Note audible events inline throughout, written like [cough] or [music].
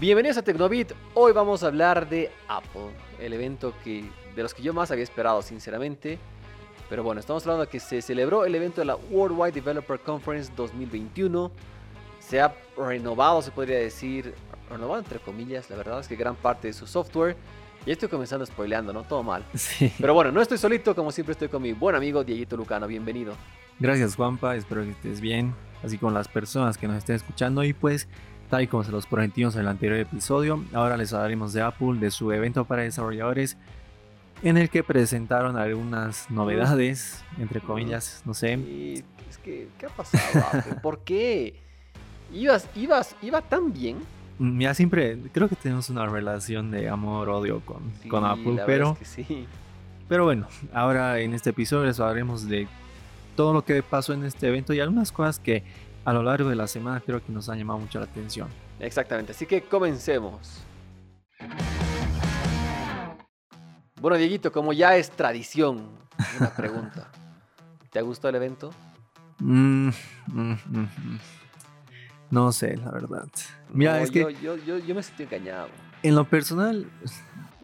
Bienvenidos a Tecnobit. Hoy vamos a hablar de Apple, el evento que de los que yo más había esperado, sinceramente. Pero bueno, estamos hablando de que se celebró el evento de la Worldwide Developer Conference 2021. Se ha renovado, se podría decir, renovado entre comillas, la verdad es que gran parte de su software. Y estoy comenzando spoileando, ¿no? Todo mal. [laughs] Sí. Pero bueno, no estoy solito, como siempre estoy con mi buen amigo Dieguito Lucano. Bienvenido. Gracias Juanpa, espero que estés bien, así como las personas que nos estén escuchando y pues tal y como se los prometimos en el anterior episodio, ahora les hablaremos de Apple, de su evento para desarrolladores en el que presentaron algunas novedades, entre comillas, no sé. Y es que, ¿qué ha pasado? Apple? ¿Por qué? Ibas, ibas, iba tan bien. Mira, siempre creo que tenemos una relación de amor-odio con, Sí, con Apple, pero, es que sí. pero bueno, ahora en este episodio les hablaremos de todo lo que pasó en este evento y algunas cosas que a lo largo de la semana creo que nos han llamado mucho la atención. Exactamente, así que comencemos. Bueno, Dieguito, como ya es tradición, una pregunta. [laughs] ¿Te gustó el evento? Mm, mm, mm. No sé, la verdad. Mira, No, es que yo, yo, yo, yo me sentí engañado. en lo personal,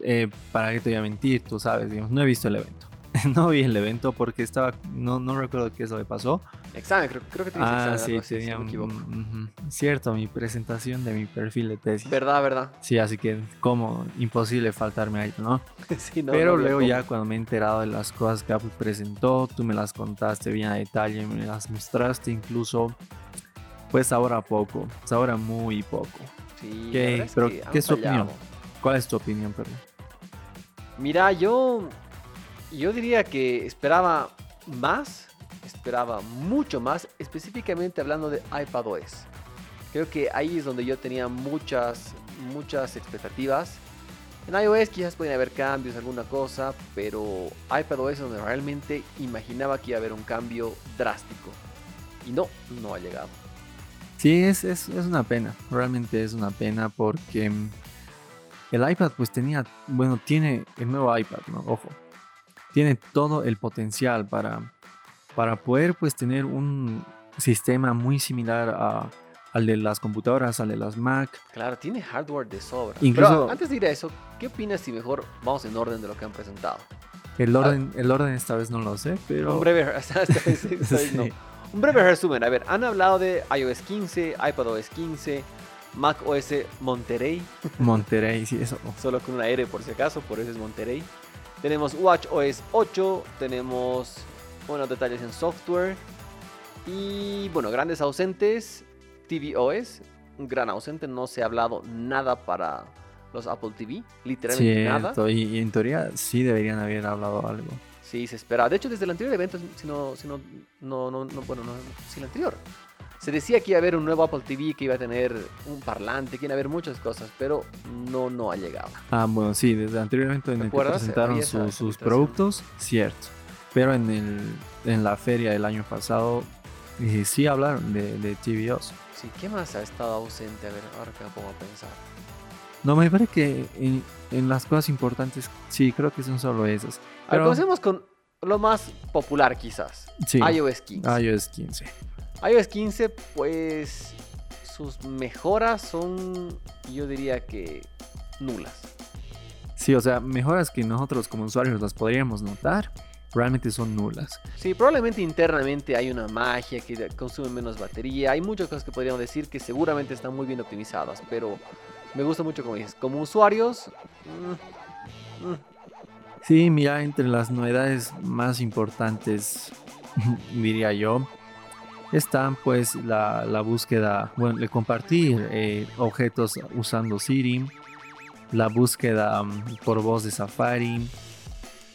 eh, para que te voy a mentir, tú sabes, digamos, no he visto el evento. [laughs] No vi el evento porque estaba, no, no recuerdo qué es lo que pasó. Examen, creo, creo que tienes Ah, examen. sí, así, si tenía no me cierto, mi presentación de mi perfil de tesis. ¿Verdad, verdad? Sí, así que como imposible faltarme ahí, ¿no? [laughs] Sí, no, Pero no luego ya cuando me he enterado de las cosas que Apple presentó, tú me las contaste bien a detalle, me las mostraste incluso, pues ahora poco, ahora muy poco. Sí, ¿Qué- es pero que qué es tu opinión? ¿Cuál es tu opinión, perdón? Mira, yo, yo diría que esperaba más, esperaba mucho más, específicamente hablando de iPadOS. Creo que ahí es donde yo tenía muchas, muchas expectativas. En iOS quizás podían haber cambios, alguna cosa, pero iPadOS es donde realmente imaginaba que iba a haber un cambio drástico. Y no, no ha llegado. Sí, es, es, es una pena, realmente es una pena porque mm, el iPad pues tenía, bueno, tiene el nuevo iPad, ¿no? Ojo, tiene todo el potencial para, para poder pues tener un sistema muy similar a- al de las computadoras, al de las Mac. Claro, tiene hardware de sobra. Incluso- Pero antes de ir a eso, ¿qué opinas si mejor vamos en orden de lo que han presentado? El orden, el orden esta vez no lo sé, pero... Un breve, esta [laughs] vez- esta vez no. [laughs] Sí. Un breve resumen. A ver, han hablado de iOS 15, iPadOS 15, Mac OS Monterey, Monterrey, sí, eso. solo con una R por si acaso, por eso es Monterey. Tenemos Watch OS 8, tenemos buenos detalles en software y bueno, grandes ausentes, tvOS, un gran ausente, no se ha hablado nada para los Apple TV, literalmente nada. Cierto, y, y en teoría sí deberían haber hablado algo. Sí, se espera. De hecho, desde el anterior evento, si no, si no, no, no, no, bueno, no, si el anterior, se decía que iba a haber un nuevo Apple TV, que iba a tener un parlante, que iba a haber muchas cosas, pero no, no ha llegado. Ah, bueno, sí, desde el anterior evento en el que presentaron su- sus productos, cierto. Pero en, el, en la feria del año pasado eh, sí hablaron de, de TVOs. Sí, ¿qué más ha estado ausente? A ver, ahora que me pongo a pensar. No, me parece que en, en las cosas importantes, sí, creo que son solo esas. Pero- comencemos con lo más popular quizás, Sí, iOS 15. iOS 15. iOS 15, pues sus mejoras son, yo diría que nulas. Sí, o sea, mejoras que nosotros como usuarios las podríamos notar, realmente son nulas. Sí, probablemente internamente hay una magia que consume menos batería. Hay muchas cosas que podríamos decir que seguramente están muy bien optimizadas, pero me gusta mucho como dices. Como usuarios, mm, mm, Sí, mira, entre las novedades más importantes, [laughs] diría yo, están pues la, la búsqueda, bueno, de compartir eh, objetos usando Siri, la búsqueda mm, por voz de Safari,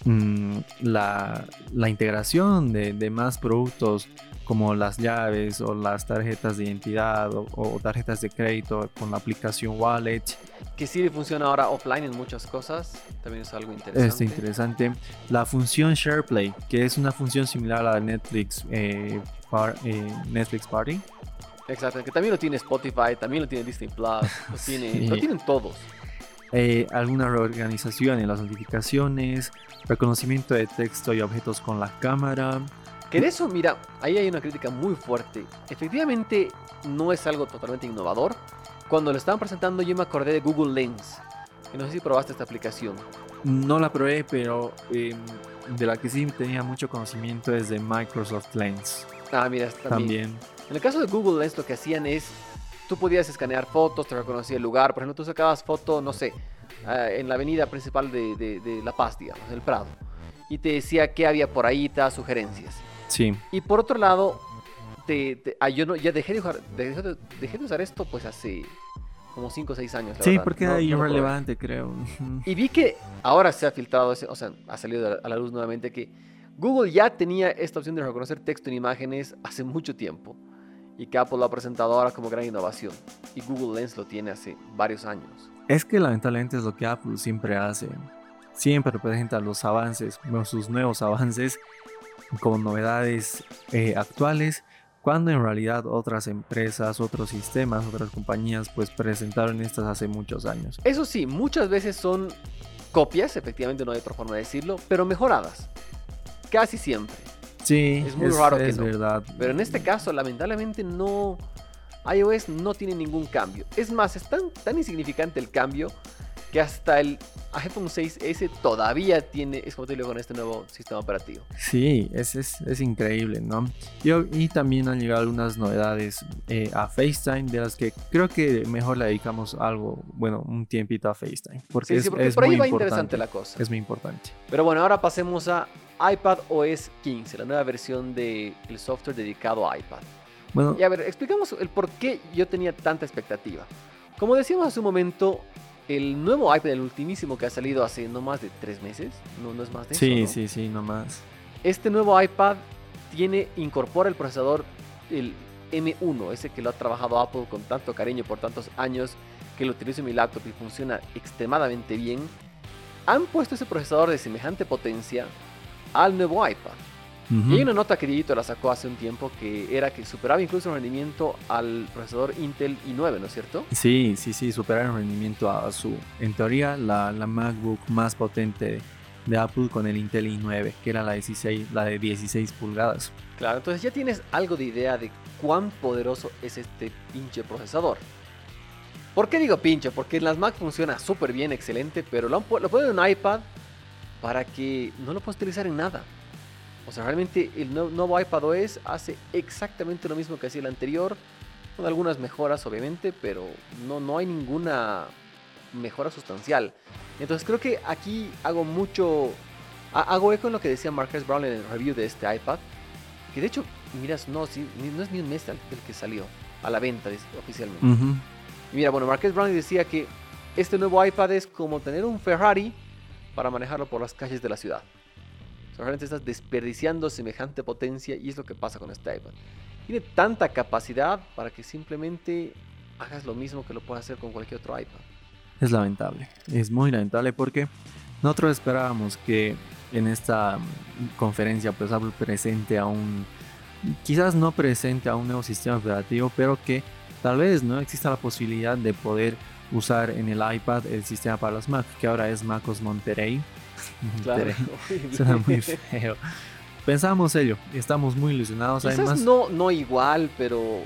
mm, la, la integración de, de más productos como las llaves o las tarjetas de identidad o, o tarjetas de crédito con la aplicación Wallet. Que Siri funciona ahora offline en muchas cosas, también es algo interesante. Este interesante. La función SharePlay, que es una función similar a la de Netflix, eh, par- eh, Netflix Party. Exacto, que también lo tiene Spotify, también lo tiene Disney Plus, lo, [laughs] tiene, Sí. lo tienen todos. Eh, alguna reorganización en las notificaciones, reconocimiento de texto y objetos con la cámara. Que de eso, mira, ahí hay una crítica muy fuerte. Efectivamente, no es algo totalmente innovador, Cuando lo estaban presentando yo me acordé de Google Lens. Que no sé si probaste esta aplicación. No la probé, pero em, de la que sí tenía mucho conocimiento es de Microsoft Lens. Ah, mira, también. También. En el caso de Google Lens lo que hacían es, tú podías escanear fotos, te reconocía el lugar. Por ejemplo, tú sacabas foto, no sé, ah, en la avenida principal de, de- de La Paz, digamos, del Prado. Y te decía qué había por ahí, te daba sugerencias. Sí. Y por otro lado, te, te- ah, yo no, ya dejé de, usar, dejé, de, dejé de usar esto pues hace como 5 o 6 años. la Sí, verdad. porque No- era irrelevante, creo. Y vi que ahora se ha filtrado, o sea, ha salido a la luz nuevamente que Google ya tenía esta opción de reconocer texto en imágenes hace mucho tiempo y que Apple lo ha presentado ahora como gran innovación. Y Google Lens lo tiene hace varios años. Es que lamentablemente es lo que Apple siempre hace. Siempre presenta los avances, sus nuevos [laughs] avances como novedades eh, actuales, cuando en realidad otras empresas, otros sistemas, otras compañías pues presentaron estas hace muchos años. Eso sí, muchas veces son copias, efectivamente no hay otra forma de decirlo, pero mejoradas. Casi siempre. Sí, Es muy raro que es no. verdad. Pero en este caso, lamentablemente, no. iOS no tiene ningún cambio. Es más, es tan, tan insignificante el cambio que hasta el iPhone 6S todavía tiene, es compatible con este nuevo sistema operativo. Sí, es, es, es increíble, ¿no? Y, y también han llegado algunas novedades eh, a FaceTime, de las que creo que mejor le dedicamos algo, bueno, un tiempito a FaceTime. Porque Sí, es, sí, porque es por ahí muy va interesante la cosa. Es muy importante. Pero bueno, ahora pasemos a iPad OS 15, la nueva versión del software dedicado a iPad. Bueno, Y a ver, explicamos el por qué yo tenía tanta expectativa. Como decíamos hace un momento, el nuevo iPad, el ultimísimo que ha salido hace no más de tres meses, no, no es más de sí, eso. ¿no? sí, sí, nomás. Este nuevo iPad tiene, incorpora el procesador, el M1, ese que lo ha trabajado Apple con tanto cariño por tantos años, que lo utilizo en mi laptop y funciona extremadamente bien. Han puesto ese procesador de semejante potencia al nuevo iPad. Y hay una nota que Dieguito la sacó hace un tiempo que era que superaba incluso el rendimiento al procesador Intel i9, ¿no es cierto? Sí, sí, sí, superar el rendimiento a su, en teoría, la, la MacBook más potente de Apple con el Intel i9, que era la, 16, la de 16 pulgadas. Claro, entonces ya tienes algo de idea de cuán poderoso es este pinche procesador. ¿Por qué digo pinche? Porque en las Mac funciona súper bien, excelente, pero lo, lo ponen en un iPad para que no lo puedas utilizar en nada. O sea, realmente el nue- nuevo iPad OS hace exactamente lo mismo que hacía el anterior, con algunas mejoras obviamente, pero no, no hay ninguna mejora sustancial. Entonces creo que aquí hago mucho, ha- hago eco en lo que decía Marcus Brown en el review de este iPad, que de hecho, miras, no, sí, no es ni un mes el que salió a la venta oficialmente. Y mira, bueno, Marques Brown decía que este nuevo iPad es como tener un Ferrari para manejarlo por las calles de la ciudad. Realmente estás desperdiciando semejante potencia y es lo que pasa con este iPad. Tiene tanta capacidad para que simplemente hagas lo mismo que lo puedes hacer con cualquier otro iPad. Es lamentable, es muy lamentable porque nosotros esperábamos que en esta mm, conferencia pues Apple presente a un, quizás no presente a un nuevo sistema operativo, pero que tal vez no exista la posibilidad de poder usar en el iPad el sistema para los Mac, que ahora es MacOS Monterey. Horrible. [laughs] [laughs] Suena muy feo. Pensábamos ello, y estamos muy ilusionados. Quizás Además, no, no igual, pero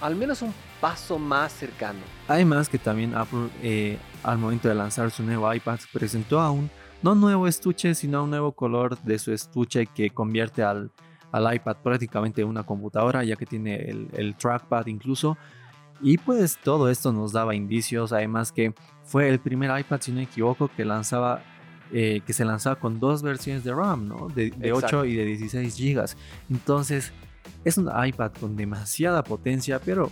al menos un paso más cercano. Además que también Apple eh, al momento de lanzar su nuevo iPad presentó a un no nuevo estuche sino un nuevo color de su estuche que convierte al, al iPad prácticamente en una computadora ya que tiene el, el trackpad incluso y pues todo esto nos daba indicios además que fue el primer iPad si no me equivoco que lanzaba eh, que se lanzaba con dos versiones de RAM ¿no? de, de 8 Exacto. y de 16 gigas entonces es un iPad con demasiada potencia pero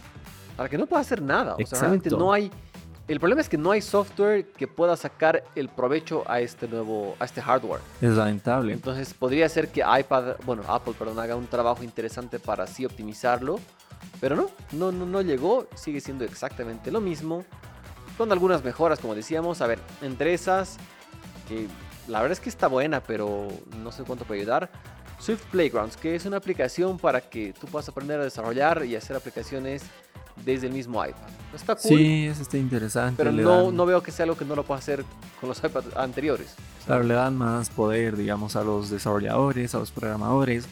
para que no pueda hacer nada. O sea, realmente no hay. El problema es que no hay software que pueda sacar el provecho a este nuevo, a este hardware. es lamentable Entonces podría ser que iPad, bueno, Apple, perdón, haga un trabajo interesante para así optimizarlo, pero no, no, no, no llegó, sigue siendo exactamente lo mismo, con algunas mejoras, como decíamos. A ver, entre esas, que la verdad es que está buena, pero no sé cuánto puede ayudar. Swift Playgrounds, que es una aplicación para que tú puedas aprender a desarrollar y hacer aplicaciones desde el mismo iPad. Está cool, Sí, eso está interesante. pero no, dan- no veo que sea algo que no lo pueda hacer con los iPads anteriores. Claro, le dan más poder, digamos, a los desarrolladores, a los programadores.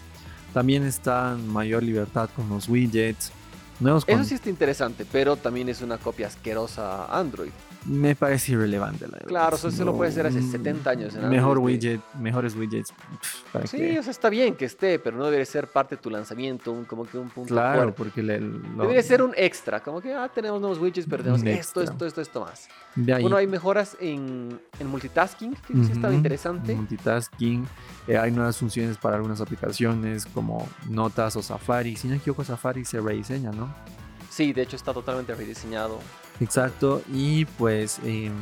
También está mayor libertad con los widgets. Nuevos Eso sí está interesante, pero también es una copia asquerosa a Android. me parece irrelevante, la verdad. Claro, eso se lo puede hacer hace mm, 70 años en Mejor Android, widget, mejores widgets. pf, ¿para Sí, qué? o sea, está bien que esté, pero no debería ser parte de tu lanzamiento, un- como que un punto Claro, fuerte. porque le, lo- Debería ser un extra, como que ah, tenemos nuevos widgets, pero tenemos esto, esto, esto, esto más. de ahí. Bueno, hay mejoras en, en multitasking, que sí estaba interesante. Multitasking. eh, hay nuevas funciones para algunas aplicaciones como Notas o Safari. Si no me equivoco, Safari se rediseña, ¿no? Sí, de hecho está totalmente rediseñado. Exacto. Y pues em,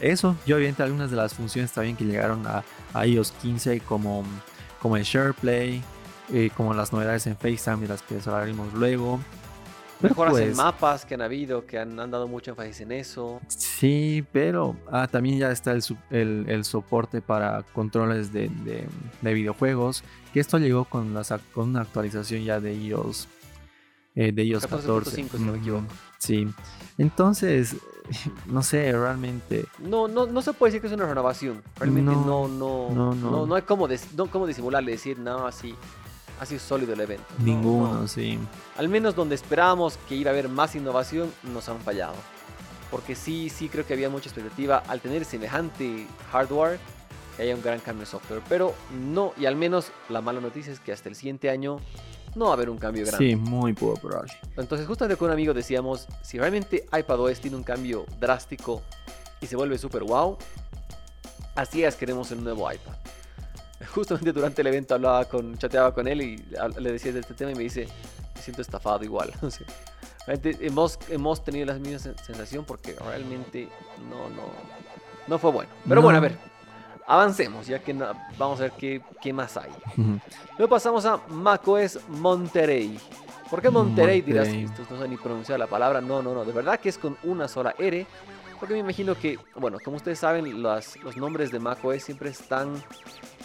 eso. Yo obviamente algunas de las funciones también que llegaron a, a iOS 15 como, como el SharePlay, eh, como las novedades en FaceTime de las que hablaremos luego. Pero Mejoras en pues, mapas que han habido, que han, han dado mucho énfasis en eso. Sí, pero ah, también ya está el, el- el soporte para controles de, de- de videojuegos. Que esto llegó con, las, con una actualización ya de iOS, eh, de iOS 14. 14.5, si no me equivoco. Sí. Entonces, [laughs] no sé, realmente. No, no, no se puede decir que es una renovación. Realmente no, No, no, no, no, no. no, hay cómo, des- no cómo disimularle, decir, no, así, así es sólido el evento. No, Ninguno, no. sí. Al menos donde esperábamos que iba a haber más innovación, nos han fallado. Porque sí, sí creo que había mucha expectativa al tener semejante hardware que haya un gran cambio de software. Pero no, y al menos la mala noticia es que hasta el siguiente año no va a haber un cambio grande. Sí, muy poco probable. Entonces, justamente con un amigo decíamos, si realmente iPadOS tiene un cambio drástico y se vuelve super wow, así es queremos el nuevo iPad. Justamente durante el evento hablaba con, chateaba con él y le decía de este tema y me dice, me siento estafado igual. [laughs] O sea, realmente hemos, hemos tenido la misma sen- sensación porque realmente no, no, no fue bueno. Pero bueno, a No. ver, avancemos, ya que no- vamos a ver qué, qué más hay. Luego pasamos a macOS Monterrey. ¿Por qué Monterrey? Dirás, Monterey. esto no sé ni pronunciar la palabra. No, no, no. De verdad que es con una sola R. Porque me imagino que, bueno, como ustedes saben, las- los nombres de macOS siempre están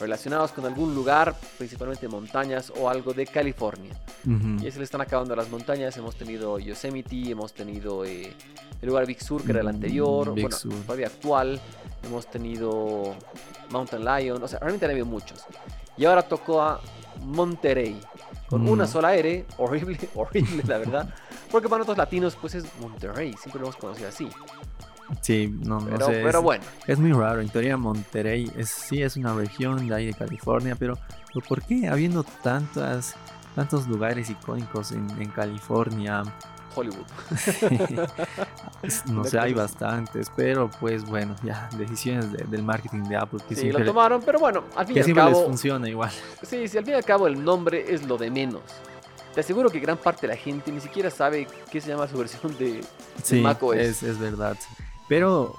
relacionados con algún lugar, principalmente montañas o algo de California. Ujú. Y ahí se le están acabando las montañas. Hemos tenido Yosemite, hemos tenido eh, el lugar Big Sur, que era el Mm, anterior, Big bueno, Sur. todavía actual. Hemos tenido Mountain Lion, o sea, realmente han habido muchos. Y ahora tocó a Monterrey, con Mm. una sola R, [laughs] horrible, horrible, la verdad. Porque para nosotros latinos, pues es Monterrey, siempre lo hemos conocido así. Sí, no, no Pero, sé. pero es- bueno, Es muy raro, en teoría Monterrey es, sí es una región de ahí de California, pero ¿por qué habiendo tantas, tantos lugares icónicos en, en California? Hollywood. [laughs] No De sé, hay bastantes, pero pues bueno, ya, decisiones de- del marketing de Apple que Sí, siempre, lo tomaron, pero bueno, al fin y al siempre les cabo, funciona igual. sí, sí, al fin y al cabo el nombre es lo de menos. Te aseguro que gran parte de la gente ni siquiera sabe qué se llama su versión de, Sí, macOS. es, es verdad. Pero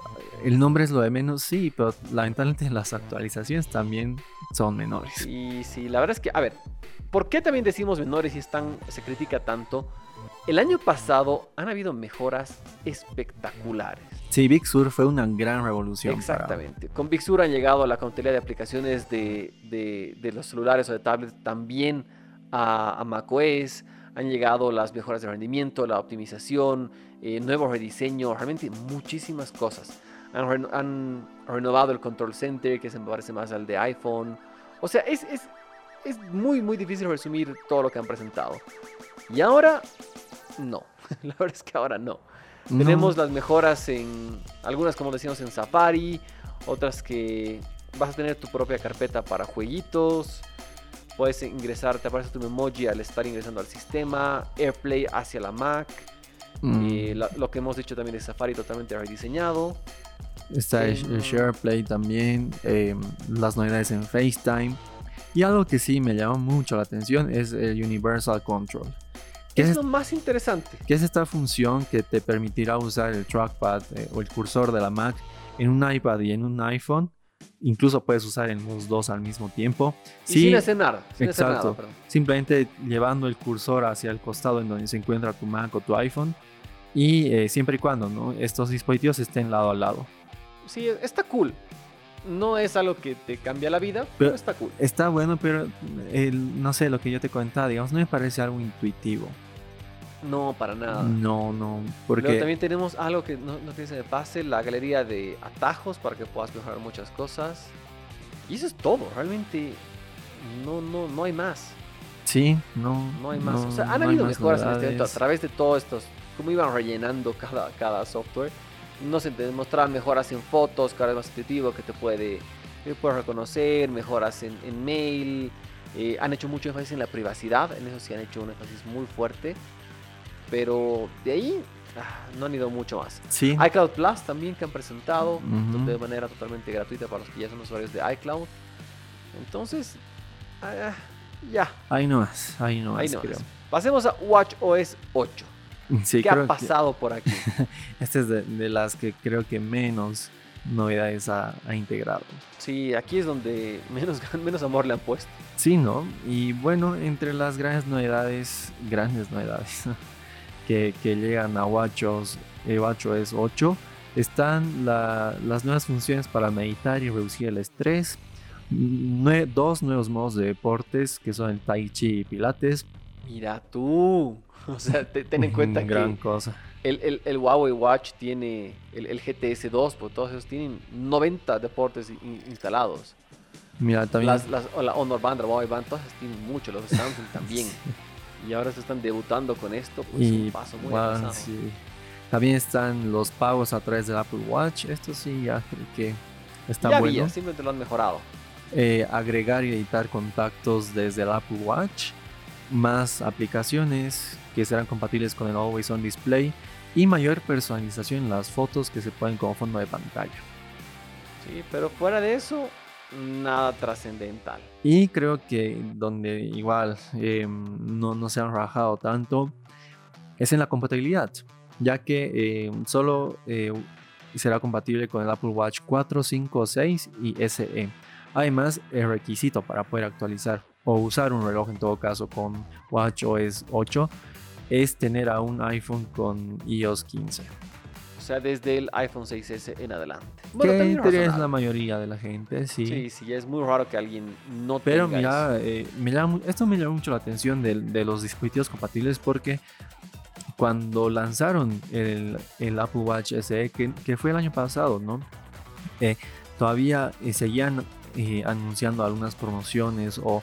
el nombre es lo de menos, sí, pero lamentablemente las actualizaciones también son menores. Y sí, la verdad es que, a ver, ¿por qué también decimos menores y están, se critica tanto? El año pasado han habido mejoras espectaculares. Sí, Big Sur fue una gran revolución. para- Exactamente. Con Big Sur han llegado a la cantidad de aplicaciones de, de- de los celulares o de tablets también a, a macOS. Han llegado las mejoras de rendimiento, la optimización, eh, nuevo rediseño, realmente muchísimas cosas. Han, reno- han renovado el control center, que se me parece más al de iPhone. O sea, es, es, es muy, muy difícil resumir todo lo que han presentado. Y ahora, no. [laughs] La verdad es que ahora no. No, Tenemos las mejoras en algunas, como decíamos, en Safari, otras que vas a tener tu propia carpeta para jueguitos. Puedes ingresar, te aparece tu memoji al estar ingresando al sistema, AirPlay hacia la Mac. Mm, eh, lo, lo que hemos dicho también de Safari totalmente rediseñado. Está el, el SharePlay también, em, las novedades en FaceTime. Y algo que sí me llamó mucho la atención es el Universal Control. ¿Qué Es es, lo más interesante. que es esta función que te permitirá usar el trackpad eh, o el cursor de la Mac en un iPad y en un iPhone? Incluso puedes usar en los dos al mismo tiempo. Y sin hacer nada. Sin hacer exacto. nada, perdón. simplemente llevando el cursor hacia el costado en donde se encuentra tu Mac o tu iPhone. Y eh, siempre y cuando ¿no? estos dispositivos estén lado a lado. Sí, está cool. No es algo que te cambia la vida, pero, Pero- está cool. Está bueno, pero no sé, lo que yo te comentaba, digamos, no me parece algo intuitivo. No, para nada. No, no, porque también tenemos algo que no, no que se me pase, la galería de atajos para que puedas mejorar muchas cosas. Y eso es todo, realmente no, no, no hay más. Sí, no. No hay más. no- o sea, han no habido mejoras en este evento a través de todos estos, cómo iban rellenando cada, cada software. No se te mostraban mejoras en fotos, cada vez más intuitivo, que te puede, que reconocer, mejoras en, en mail. eh, han hecho mucho énfasis en la privacidad, en eso sí han hecho un énfasis muy fuerte. Pero de ahí ah, no han ido mucho más. Sí. iCloud Plus también que han presentado de manera totalmente gratuita para los que ya son usuarios de iCloud. Entonces, ah, ya, Ahí no más, ahí no ahí más, no creo. más. Pasemos a WatchOS 8. [laughs] Sí, ¿Qué creo ha que pasado por aquí? [laughs] esta es de, de las que creo que menos novedades ha, ha integrado. Sí, aquí es donde [laughs] menos, menos amor le han puesto. Sí, ¿no? Y bueno, entre las grandes novedades, grandes novedades que, que llegan a WatchOS, eh, WatchOS 8, están la- las nuevas funciones para meditar y reducir el estrés, nue- dos nuevos modos de deportes que son el Tai Chi y Pilates. Mira tú. [laughs] O sea, te- ten en cuenta que cosa. el, el- el Huawei Watch tiene el, el GTS 2, pues todos esos tienen 90 deportes in- instalados. Mira, también Las, las, la Honor Band, la Huawei Band, todas tienen mucho, los Samsung también. [laughs] Y ahora se están debutando con esto, pues y un paso muy avanzado. sí. También están los pagos a través del Apple Watch. Esto sí, ya creo que está ya bueno. había, simplemente lo han mejorado. eh, agregar y editar contactos desde el Apple Watch, más aplicaciones que serán compatibles con el Always On Display y mayor personalización en las fotos que se ponen como fondo de pantalla. Sí, pero fuera de eso, nada trascendental. Y creo que donde igual eh, no, no se han rajado tanto es en la compatibilidad, ya que eh, solo eh, será compatible con el Apple Watch 4, 5, 6 y SE. Además, el requisito para poder actualizar o usar un reloj en todo caso con WatchOS 8 es tener a un iPhone con iOS 15. O sea, desde el iPhone 6S en adelante. que teoría es razonable. la mayoría de la gente, sí. Sí, sí, es muy raro que alguien no Pero tenga mira, eso. eh, me llama mu- esto me llama mucho la atención de, de los dispositivos compatibles porque cuando lanzaron el, el Apple Watch SE, que, que fue el año pasado, ¿no? Eh, todavía eh, seguían eh, anunciando algunas promociones o,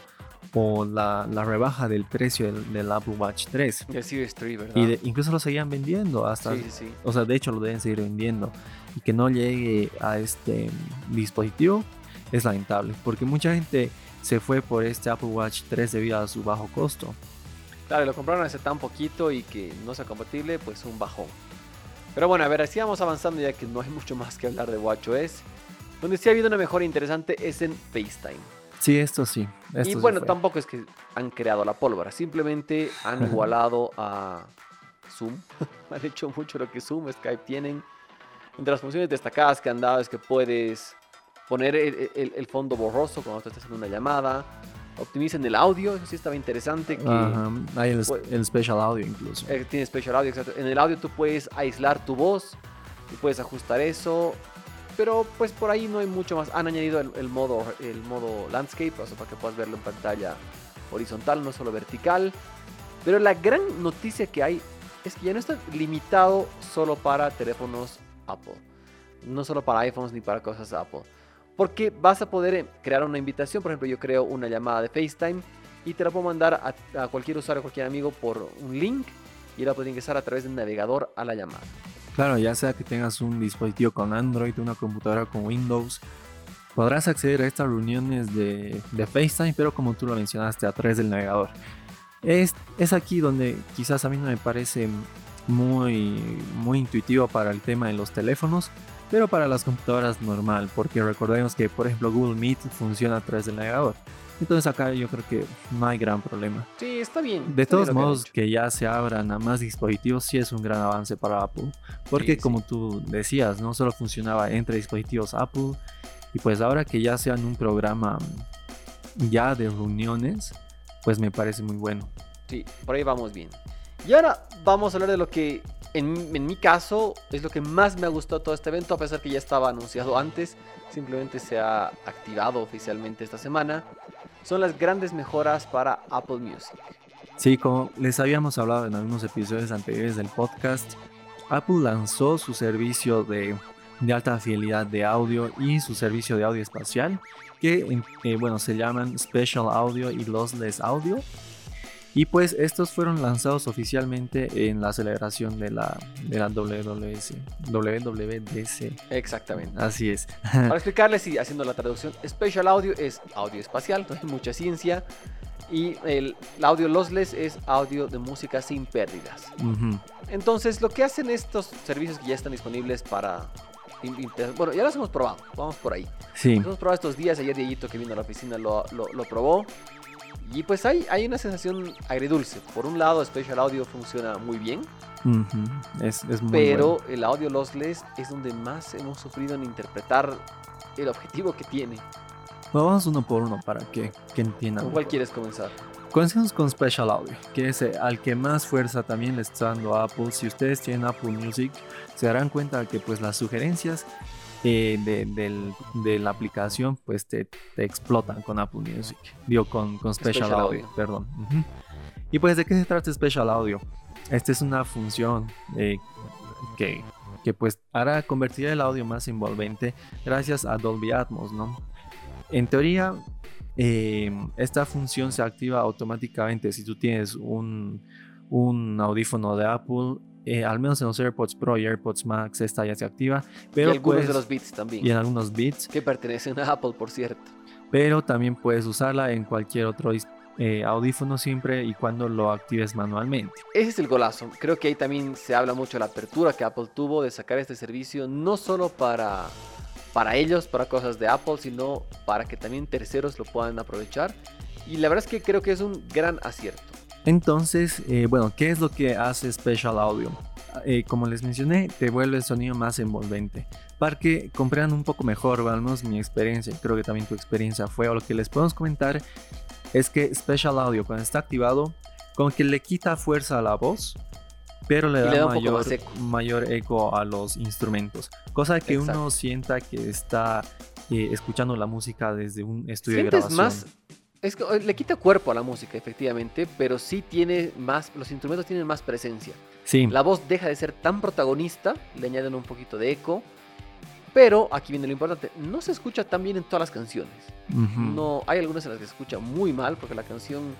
o la, la rebaja del precio del, del Apple Watch 3. El Series 3, ¿verdad? Y de- incluso lo seguían vendiendo hasta... sí, sí, sí. O sea, de hecho lo deben seguir vendiendo. Y que no llegue a este dispositivo es lamentable. Porque mucha gente se fue por este Apple Watch 3 debido a su bajo costo. Claro, lo compraron hace tan poquito y que no sea compatible, pues un bajón. Pero bueno, a ver, así vamos avanzando ya que no hay [laughs] mucho más que hablar de WatchOS. Donde sí ha habido una mejora interesante es en FaceTime. Sí, esto sí. Esto y bueno, tampoco es que han creado la pólvora, simplemente han [laughs] igualado a Zoom. [laughs] han hecho mucho lo que Zoom, Skype tienen. Entre las funciones destacadas que han dado es que puedes poner el, el- el fondo borroso cuando estás haciendo una llamada. Optimicen el audio, eso sí estaba interesante. Que Ajá, Hay el, Pues- el special audio incluso. eh, tiene special audio, exacto. En el audio tú puedes aislar tu voz y puedes ajustar eso. Pero pues por ahí no hay mucho más. Han añadido el, el modo, el modo landscape, o sea, para que puedas verlo en pantalla horizontal, no solo vertical. Pero la gran noticia que hay es que ya no está limitado solo para teléfonos Apple. No solo para iPhones ni para cosas Apple. Porque vas a poder eh, crear una invitación. Por ejemplo, yo creo una llamada de FaceTime y te la puedo mandar a, a cualquier usuario, a cualquier amigo por un link y la puedes ingresar a través del navegador a la llamada. Claro, ya sea que tengas un dispositivo con Android, una computadora con Windows, podrás acceder a estas reuniones de, de FaceTime, pero como tú lo mencionaste, a través del navegador. Es, es aquí donde quizás a mí no me parece muy, muy intuitivo para el tema de los teléfonos, pero para las computadoras normal, porque recordemos que, por ejemplo, Google Meet funciona a través del navegador. Entonces acá yo creo que no hay gran problema. Sí, está bien. De está todos modos, que ya se abran a más dispositivos sí es un gran avance para Apple. Porque Sí, sí. como tú decías, no solo funcionaba entre dispositivos Apple. Y pues ahora que ya sean un programa ya de reuniones, pues me parece muy bueno. Sí, por ahí vamos bien. Y ahora vamos a hablar de lo que en, en mi caso es lo que más me ha gustado todo este evento, a pesar que ya estaba anunciado antes, simplemente se ha activado oficialmente esta semana. Son las grandes mejoras para Apple Music. Sí, como les habíamos hablado en algunos episodios anteriores del podcast, Apple lanzó su servicio de, alta fidelidad de audio y su servicio de audio espacial, que eh, bueno, se llaman Special Audio y Lossless Audio. Y pues estos fueron lanzados oficialmente en la celebración de la, de la WWDC. WWDC. Exactamente. Así es. Para explicarles y haciendo la traducción, Special Audio es audio espacial, no hay mucha ciencia. Y el, audio lossless es audio de música sin pérdidas. Entonces, lo que hacen estos servicios que ya están disponibles para bueno, ya los hemos probado, vamos por ahí. Sí. hemos probado estos días, ayer Dieguito que vino a la oficina lo, lo, probó. Y pues hay, hay una sensación agridulce. Por un lado, Special Audio funciona muy bien. es, es, muy Pero el audio lossless es donde más hemos sufrido en interpretar el objetivo que tiene. vamos uno por uno para que, que entiendan. ¿Con cuál quieres comenzar? Comencemos con Special Audio, que es eh, al que más fuerza también le está dando Apple. Si ustedes tienen Apple Music, se darán cuenta que pues las sugerencias eh, de, la aplicación pues te, explotan con Apple Music. Digo, con, con Special, Audio, perdón. Y pues, ¿de qué se trata Special Audio? Esta es una función eh, que, que pues hará convertir el audio más envolvente gracias a Dolby Atmos, ¿no? En teoría, Em, esta función se activa automáticamente si tú tienes un, audífono de Apple. Eh, al menos en los AirPods Pro y AirPods Max esta ya se activa. Pero y algunos de los Beats también. Y en algunos Beats. Que pertenecen a Apple, por cierto. Pero también puedes usarla en cualquier otro eh, audífono siempre y cuando lo actives manualmente. Ese es el golazo. Creo que ahí también se habla mucho de la apertura que Apple tuvo de sacar este servicio no solo para para ellos, para cosas de Apple, sino para que también terceros lo puedan aprovechar. Y la verdad es que creo que es un gran acierto. Entonces, eh, bueno, ¿qué es lo que hace Special Audio? Eh, como les mencioné, te vuelve el sonido más envolvente. Para que comprendan un poco mejor, al menos mi experiencia, creo que también tu experiencia fue, o lo que les podemos comentar es que Special Audio cuando está activado, como que le quita fuerza a la voz, pero le da, mayor, mayor, eco a los instrumentos. Cosa que uno sienta que está eh, escuchando la música desde un estudio de grabación. más es que eh, le quita cuerpo a la música, efectivamente, pero sí tiene más, los instrumentos tienen más presencia. Sí. La voz deja de ser tan protagonista, le añaden un poquito de eco, pero aquí viene lo importante, no se escucha tan bien en todas las canciones. No, hay algunas en las que se escucha muy mal porque la canción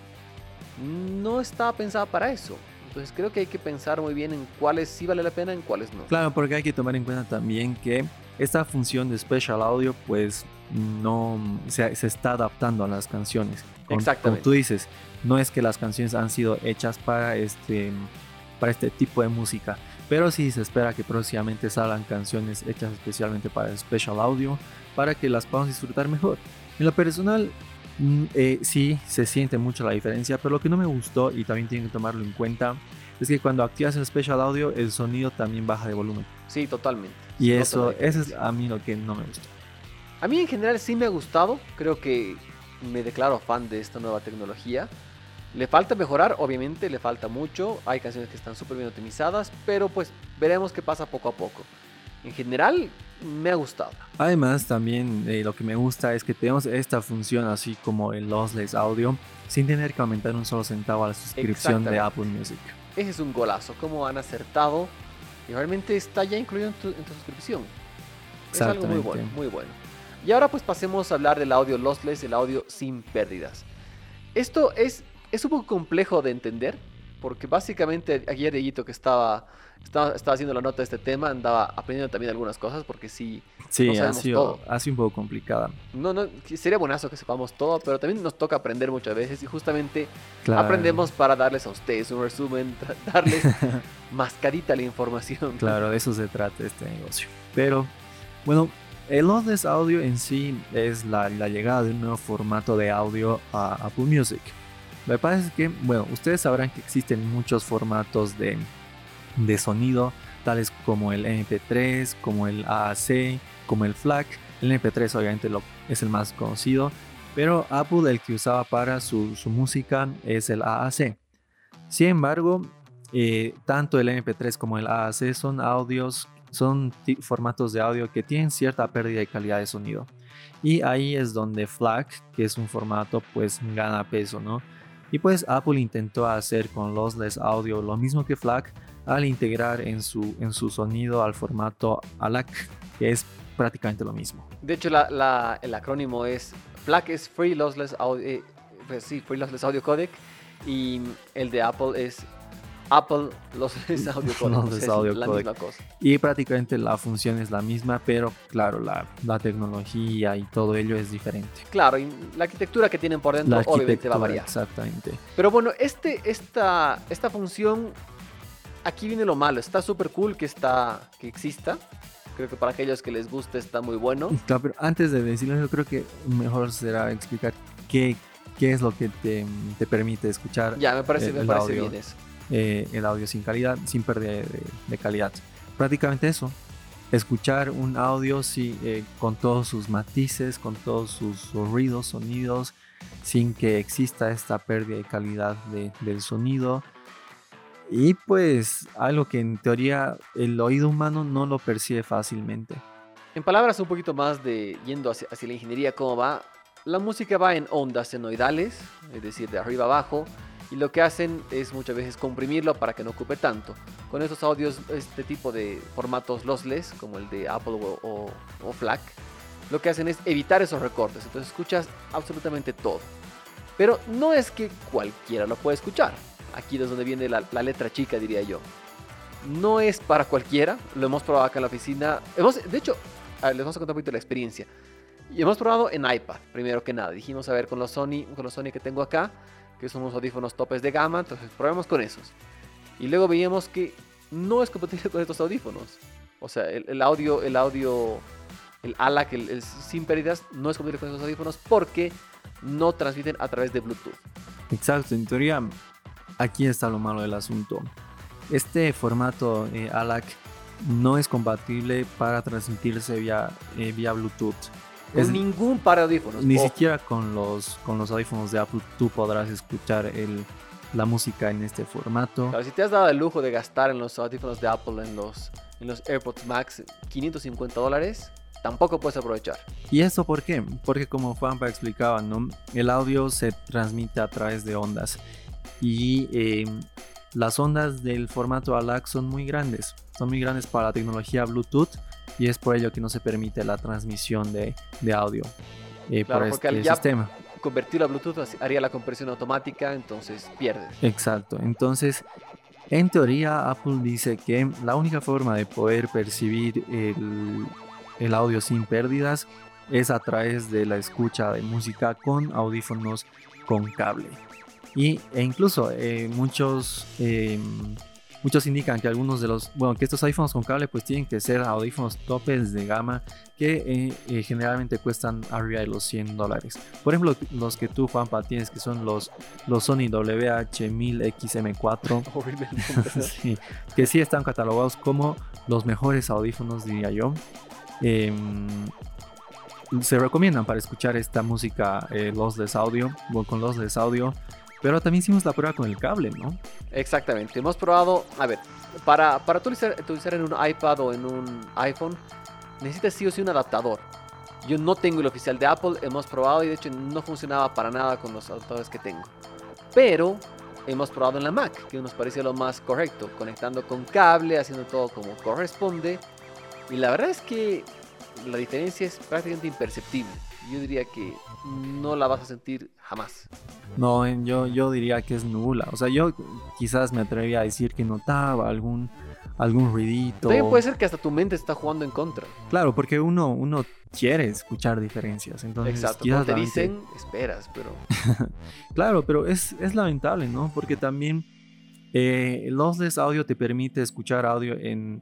no está pensada para eso. Entonces creo que hay que pensar muy bien en cuáles sí vale la pena, en cuáles no. Claro, porque hay que tomar en cuenta también que esta función de Special Audio pues no se, se está adaptando a las canciones. Exactamente. Como tú dices, no es que las canciones han sido hechas para este, para este tipo de música, pero sí se espera que próximamente salgan canciones hechas especialmente para Special Audio para que las podamos disfrutar mejor. En lo personal, Mm, eh, sí, se siente mucho la diferencia, pero lo que no me gustó y también tienen que tomarlo en cuenta es que cuando activas el Special Audio el sonido también baja de volumen. Sí, totalmente. Y eso, eso es a mí lo que no me gustó. A mí en general sí me ha gustado, creo que me declaro fan de esta nueva tecnología. Le falta mejorar, obviamente, le falta mucho. Hay canciones que están súper bien optimizadas, pero pues veremos qué pasa poco a poco en general me ha gustado. Además, también eh, lo que me gusta es que tenemos esta función así como el lossless audio sin tener que aumentar un solo centavo a la suscripción de Apple Music. Ese es un golazo, como han acertado y realmente está ya incluido en tu, suscripción. Es algo muy bueno, muy bueno. Y ahora pues pasemos a hablar del audio lossless, el audio sin pérdidas. Esto es, es un poco complejo de entender porque básicamente ayer Dieguito que estaba, estaba, estaba, haciendo la nota de este tema, andaba aprendiendo también algunas cosas, porque sí, sí no ha, sido, ha sido un poco complicada. No, no, sería buenazo que sepamos todo, pero también nos toca aprender muchas veces y justamente aprendemos para darles a ustedes un resumen, [laughs] darles [laughs] mascarita la información. Claro, de eso se trata este negocio. Pero, bueno, el Lossless Audio en sí es la, llegada de un nuevo formato de audio a Apple Music. Lo que pasa es que, bueno, ustedes sabrán que existen muchos formatos de, sonido, tales como el MP3, como el AAC, como el FLAC. El MP3 obviamente es el más conocido, pero Apple el que usaba para su, música es el AAC. Sin embargo, eh, tanto el MP3 como el AAC son audios, son formatos de audio que tienen cierta pérdida de calidad de sonido. Y ahí es donde FLAC, que es un formato, pues gana peso, ¿no? Y pues Apple intentó hacer con Lossless Audio lo mismo que FLAC al integrar en su, en su sonido al formato ALAC, que es prácticamente lo mismo. De hecho, la, el acrónimo es FLAC es Free Lossless Audio, eh, pues sí, Free Lossless Audio Codec Y el de Apple es Apple Lossless [laughs] Audio Codec. Lossless es Audio la Codec. misma cosa. Y prácticamente la función es la misma, pero claro, la, la tecnología y todo ello es diferente. Claro, y la arquitectura que tienen por dentro obviamente va a variar. exactamente. Pero bueno, este, esta, esta función, aquí viene lo malo. Está súper cool que, está, que exista. Creo que para aquellos que les guste está muy bueno. Claro, pero antes de decirlo, yo creo que mejor será explicar qué, qué es lo que te, te permite escuchar Ya, me parece, El- me el parece audio. bien eso. Eh, el audio sin calidad, sin pérdida de, de calidad. Prácticamente eso. Escuchar un audio sí, eh, con todos sus matices, con todos sus ruidos, sonidos, sin que exista esta pérdida de calidad de- del sonido. Y pues algo que en teoría el oído humano no lo percibe fácilmente. En palabras un poquito más de yendo hacia, hacia la ingeniería, ¿cómo va? La música va en ondas senoidales, es decir, de arriba abajo, y lo que hacen es muchas veces comprimirlo para que no ocupe tanto. Con estos audios, este tipo de formatos lossless, como el de Apple o, o- o FLAC, lo que hacen es evitar esos recortes, entonces escuchas absolutamente todo. Pero no es que cualquiera lo pueda escuchar. Aquí es donde viene la, la letra chica, diría yo. No es para cualquiera, lo hemos probado acá en la oficina. Hemos, de hecho, ver, les vamos a contar un poquito la experiencia. Y hemos probado en iPad, primero que nada. Dijimos, a ver, con los Sony, con los Sony que tengo acá, que son unos audífonos topes de gama, entonces probemos con esos. Y luego veíamos que no es compatible con estos audífonos. O sea, el, audio, el audio, el ALAC, el, el sin pérdidas, no es compatible con estos audífonos porque no transmiten a través de Bluetooth. Exacto, en teoría aquí está lo malo del asunto. Este formato eh, ALAC no es compatible para transmitirse vía, eh, vía Bluetooth. Con Es- ningún par de audífonos. ni Ojo. siquiera con los, con los audífonos de Apple tú podrás escuchar el, la música en este formato. Claro, si te has dado el lujo de gastar en los audífonos de Apple, en los, en los AirPods Max, 550 dólares, tampoco puedes aprovechar. ¿Y eso por qué? Porque como Juanpa explicaba, ¿no? el audio se transmite a través de ondas y eh, las ondas del formato ALAC son muy grandes, son muy grandes para la tecnología Bluetooth y es por ello que no se permite la transmisión de, de audio eh, Claro, por este ya- sistema. Convertirlo a Bluetooth así- haría la conversión automática, entonces pierdes. Exacto, entonces en teoría Apple dice que la única forma de poder percibir el, el audio sin pérdidas es a través de la escucha de música con audífonos con cable. Y, e incluso eh, muchos, eh, muchos indican que algunos de los, bueno, que estos audífonos con cable pues tienen que ser audífonos topes de gama que eh, eh, generalmente cuestan arriba de los 100 dólares. Por ejemplo, los que tú, Juanpa, tienes que son los, los Sony WH-1000XM4. Horrible el nombre, ¿no? Sí, que sí están catalogados como los mejores audífonos, diría yo. Em, se recomiendan para escuchar esta música eh, lossless audio, con lossless audio, pero también hicimos la prueba con el cable, ¿no? Exactamente. Hemos probado, a ver, para, para utilizar, utilizar en un iPad o en un iPhone, necesitas sí o sí un adaptador. Yo no tengo el oficial de Apple, hemos probado y de hecho no funcionaba para nada con los adaptadores que tengo. Pero hemos probado en la Mac, que nos parecía lo más correcto, conectando con cable, haciendo todo como corresponde. Y la verdad es que la diferencia es prácticamente imperceptible. Yo diría que no la vas a sentir jamás. No, yo, yo diría que es nula. O sea, yo quizás me atrevería a decir que notaba algún, algún ruidito. También puede ser que hasta tu mente está jugando en contra. Claro, porque uno, uno quiere escuchar diferencias. Entonces, Exacto, quizás te mente- dicen, esperas, pero [laughs] Claro, pero es, es lamentable, ¿no? Porque también eh, lossless audio te permite escuchar audio en,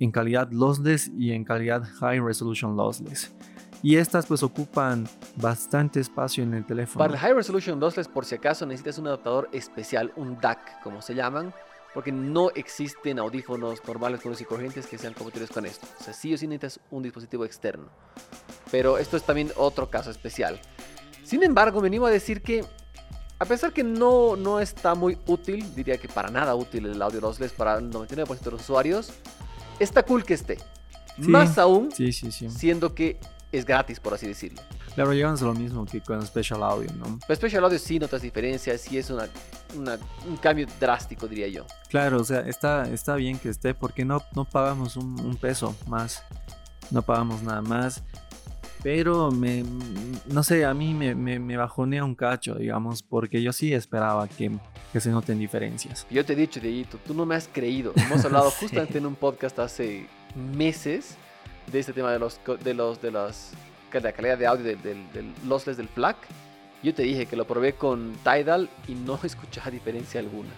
en calidad lossless y en calidad high resolution lossless. Y estas pues ocupan bastante espacio en el teléfono. para el High Resolution Lossless, por si acaso, necesitas un adaptador especial, un DAC, como se llaman, porque no existen audífonos normales, comunes y corrientes que sean compatibles con esto. O sea, sí o sí necesitas un dispositivo externo. Pero esto es también otro caso especial. Sin embargo, me animo a decir que, a pesar que no, no está muy útil, diría que para nada útil el audio lossless para el 99% de los usuarios, está cool que esté. Sí, Más aún, Sí, sí, sí. siendo que es gratis, por así decirlo. Claro, llegamos a lo mismo que con Special Audio, ¿no? Pero Special Audio sí notas diferencias, sí es una, una- un cambio drástico, diría yo. Claro, o sea, está, está bien que esté porque no, no pagamos un, un peso más. No pagamos nada más. pero me, no sé, a mí me, me, me bajonea un cacho, digamos, porque yo sí esperaba que, que se noten diferencias. Yo te he dicho, Dieguito, tú no me has creído. Hemos hablado [laughs] Sí. justamente en un podcast hace meses de este tema de los de los de las de la calidad de audio del, del, del lossless del FLAC. Yo te dije que lo probé con Tidal y no [laughs] escuchaba diferencia alguna.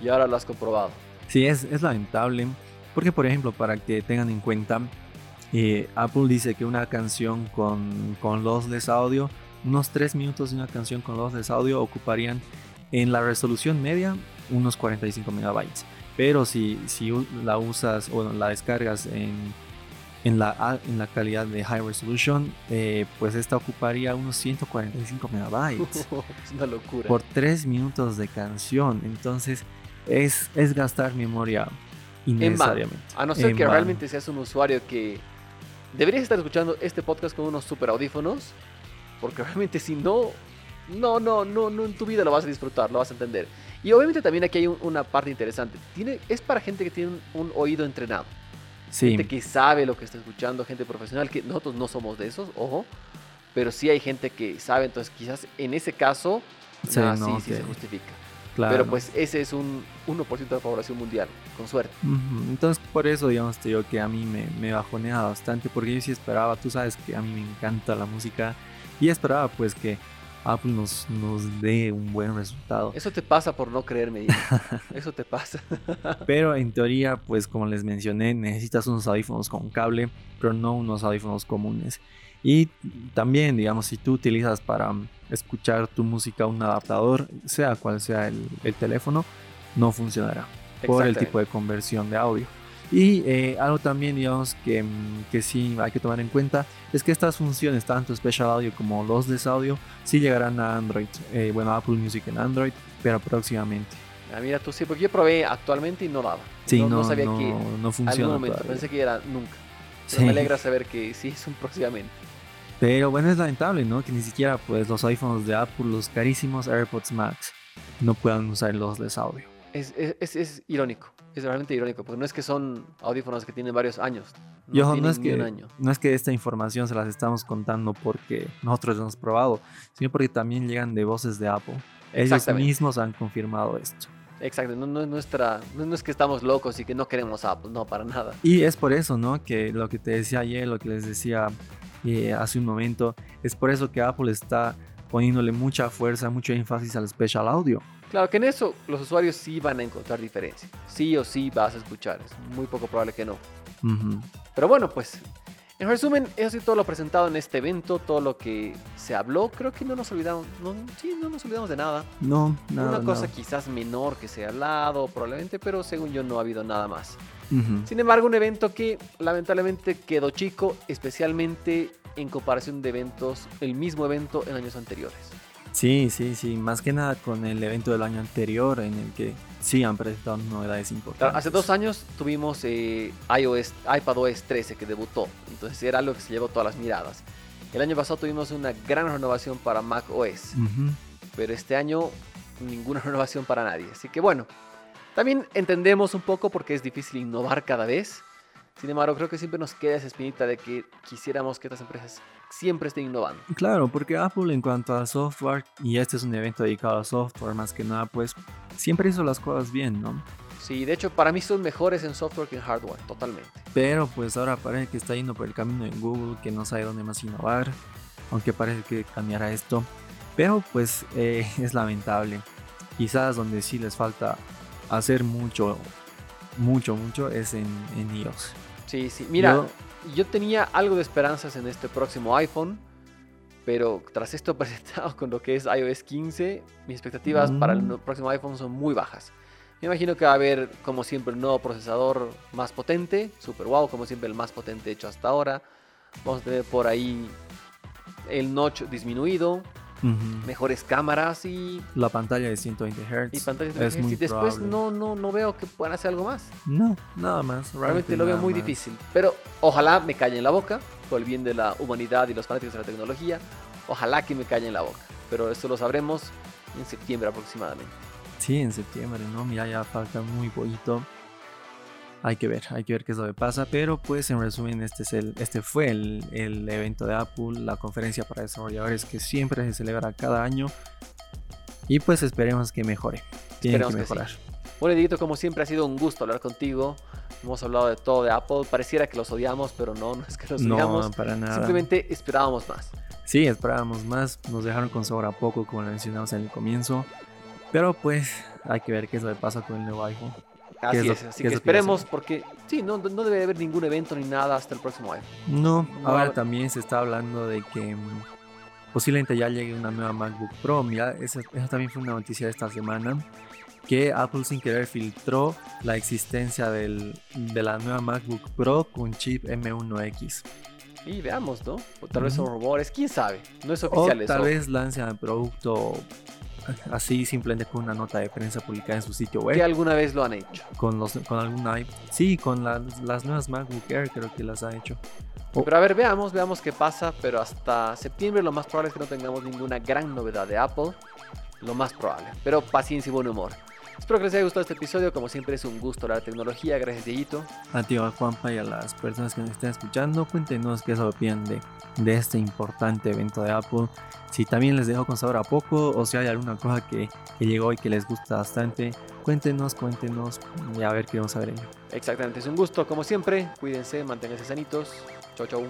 Y ahora lo has comprobado. Sí, es, es lamentable, porque por ejemplo, para que tengan en cuenta, eh, Apple dice que una canción con, con lossless audio, unos 3 minutos de una canción con lossless audio ocuparían en la resolución media unos 45 megabytes. Pero si, si la usas o la descargas en, en, la, en la calidad de high resolution, eh, pues esta ocuparía unos 145 megabytes [laughs] es una locura. por 3 minutos de canción. Entonces es, es gastar memoria innecesariamente. A no ser en que realmente seas un usuario que deberías estar escuchando este podcast con unos super audífonos, porque realmente si no, no, no, no, no en tu vida lo vas a disfrutar, lo vas a entender. Y obviamente también aquí hay un- una parte interesante. Tiene, es para gente que tiene un, un oído entrenado, Sí, gente que sabe lo que está escuchando, gente profesional, que nosotros no somos de esos, ojo, pero sí hay gente que sabe, entonces quizás en ese caso, Sí, nah, no, sí, sí se justifica. claro. Pero pues ese es un 1% de la población mundial, con suerte. Entonces, por eso, digamos, te digo que a mí me, me bajonea bastante, porque yo sí esperaba, tú sabes que a mí me encanta la música, y esperaba pues que Apple nos, nos dé un buen resultado. Eso te pasa por no creerme. [laughs] Eso te pasa. [laughs] Pero en teoría, pues como les mencioné, necesitas unos audífonos con cable, pero no unos audífonos comunes. Y también, digamos, si tú utilizas para mm, escuchar tu música un adaptador, sea cual sea el, el teléfono, no funcionará por el tipo de conversión de audio. Y eh, algo también, digamos, que, mm, que sí hay que tomar en cuenta es que estas funciones, tanto Special Audio como Lossless Audio, sí llegarán a Android. Eh, bueno, Apple Music en Android, pero próximamente. Ah, mira, tú sí, porque yo probé actualmente y no daba. Sí, no, no, no sabía no, que no algún funciona momento. Pensé que era nunca. Pero Sí. me alegra saber que sí es un próximamente. Pero bueno, es lamentable, ¿no? Que ni siquiera pues los iPhones de Apple, los carísimos AirPods Max, no puedan usar Lossless Audio. Es, es, irónico. Es realmente irónico. Porque no es que son audífonos que tienen varios años. No Y ojo, tienen no es, que, un año. no es que esta información se las estamos contando porque nosotros lo hemos probado, sino porque también llegan de voces de Apple. Ellos mismos han confirmado esto. Exacto. No, no es nuestra, no, no es que estamos locos y que no queremos Apple. No, para nada. Y es por eso, ¿no? Que lo que te decía ayer, lo que les decía eh, hace un momento, es por eso que Apple está poniéndole mucha fuerza, mucho énfasis al Special Audio. Claro que en eso los usuarios sí van a encontrar diferencia. Sí o sí vas a escuchar. Es muy poco probable que no. Ujú. Pero bueno, pues en resumen, eso sí todo lo presentado en este evento, todo lo que se habló, creo que no nos olvidamos, no, sí, no nos olvidamos de nada. No, nada. Una cosa nada. quizás menor que se ha hablado probablemente, pero según yo no ha habido nada más. Ujú. Sin embargo, un evento que lamentablemente quedó chico, especialmente en comparación de eventos, el mismo evento en años anteriores. Sí, sí, sí. Más que nada con el evento del año anterior en el que sí han presentado novedades importantes. Hace dos años tuvimos eh, iOS, iPadOS 13 que debutó, entonces era algo que se llevó todas las miradas. El año pasado tuvimos una gran renovación para macOS. Pero este año ninguna [laughs] renovación para nadie. Así que bueno, también entendemos un poco porque es difícil innovar cada vez. Sin embargo, creo que siempre nos queda esa espinita de que quisiéramos que estas empresas siempre estén innovando. Claro, porque Apple en cuanto al software, y este es un evento dedicado al software más que nada, pues siempre hizo las cosas bien, ¿no? Sí, de hecho, para mí son mejores en software que en hardware, totalmente. Pero pues ahora parece que está yendo por el camino de Google, que no sabe dónde más innovar, aunque parece que cambiará esto. Pero pues [laughs] eh, es lamentable. Quizás donde sí les falta hacer mucho, mucho, mucho es en, en iOS. Sí, sí. Mira, yo... Yo- tenía algo de esperanzas en este próximo iPhone, pero tras esto [laughs] presentado con lo que es iOS 15, mis expectativas para el Mm. próximo iPhone son muy bajas. Me imagino que va a haber, como siempre, un nuevo procesador más potente, super wow, como siempre, el más potente hecho hasta ahora. Vamos a tener por ahí el notch disminuido, Mejores cámaras y, La pantalla de 120 Hz. y pantallas es de muy Y después probable. no, no, no veo que puedan hacer algo más. No, nada más. Realmente lo veo muy más. difícil. Pero ojalá me calle en la boca, por el bien de la humanidad y los fanáticos de la tecnología. Ojalá que me calle en la boca. Pero esto lo sabremos en septiembre aproximadamente. Sí, en septiembre, ¿no? Mira, ya falta muy poquito. Hay que ver, hay que ver qué es lo que pasa, pero pues en resumen este, es el, este fue el, el evento de Apple, la conferencia para desarrolladores que siempre se celebra cada año y pues esperemos que mejore, tiene que mejorar. Bueno, Edito, como siempre ha sido un gusto hablar contigo. Hemos hablado de todo de Apple. Pareciera que los odiamos, pero no, no es que los odiamos. No, para nada. Simplemente esperábamos más. Sí, esperábamos más. Nos dejaron con sobra poco, como mencionamos en el comienzo. Pero pues hay que ver qué es lo que pasa con el nuevo iPhone. Así es, así que esperemos porque sí, no, no debe haber ningún evento ni nada hasta el próximo año. No, ahora también se está hablando de que mm, posiblemente ya llegue una nueva MacBook Pro. Mira, esa, también fue una noticia de esta semana que Apple sin querer filtró la existencia del, de la nueva MacBook Pro con chip M1X. Y veamos, ¿no? O tal vez son rumores, quién sabe. No es oficial o Tal vez lancen el producto así simplemente con una nota de prensa publicada en su sitio web. Que alguna vez lo han hecho. Con, los, con alguna... Sí, con las nuevas MacBook Air creo que las han hecho. Pero a ver, veamos, veamos qué pasa. Pero hasta septiembre lo más probable es que no tengamos ninguna gran novedad de Apple. Lo más probable. Pero paciencia y buen humor. Espero que les haya gustado este episodio. Como siempre es un gusto la tecnología. Gracias, Dieguito. A ti, a Juanpa y a las personas que nos estén escuchando. Cuéntenos qué opinan de, de este importante evento de Apple. Si también les dejo con sabor a poco o si hay alguna cosa que, que llegó y que les gusta bastante, cuéntenos, cuéntenos y a ver qué vamos a ver. Exactamente, es un gusto como siempre. Cuídense, manténganse sanitos. Chau, chau.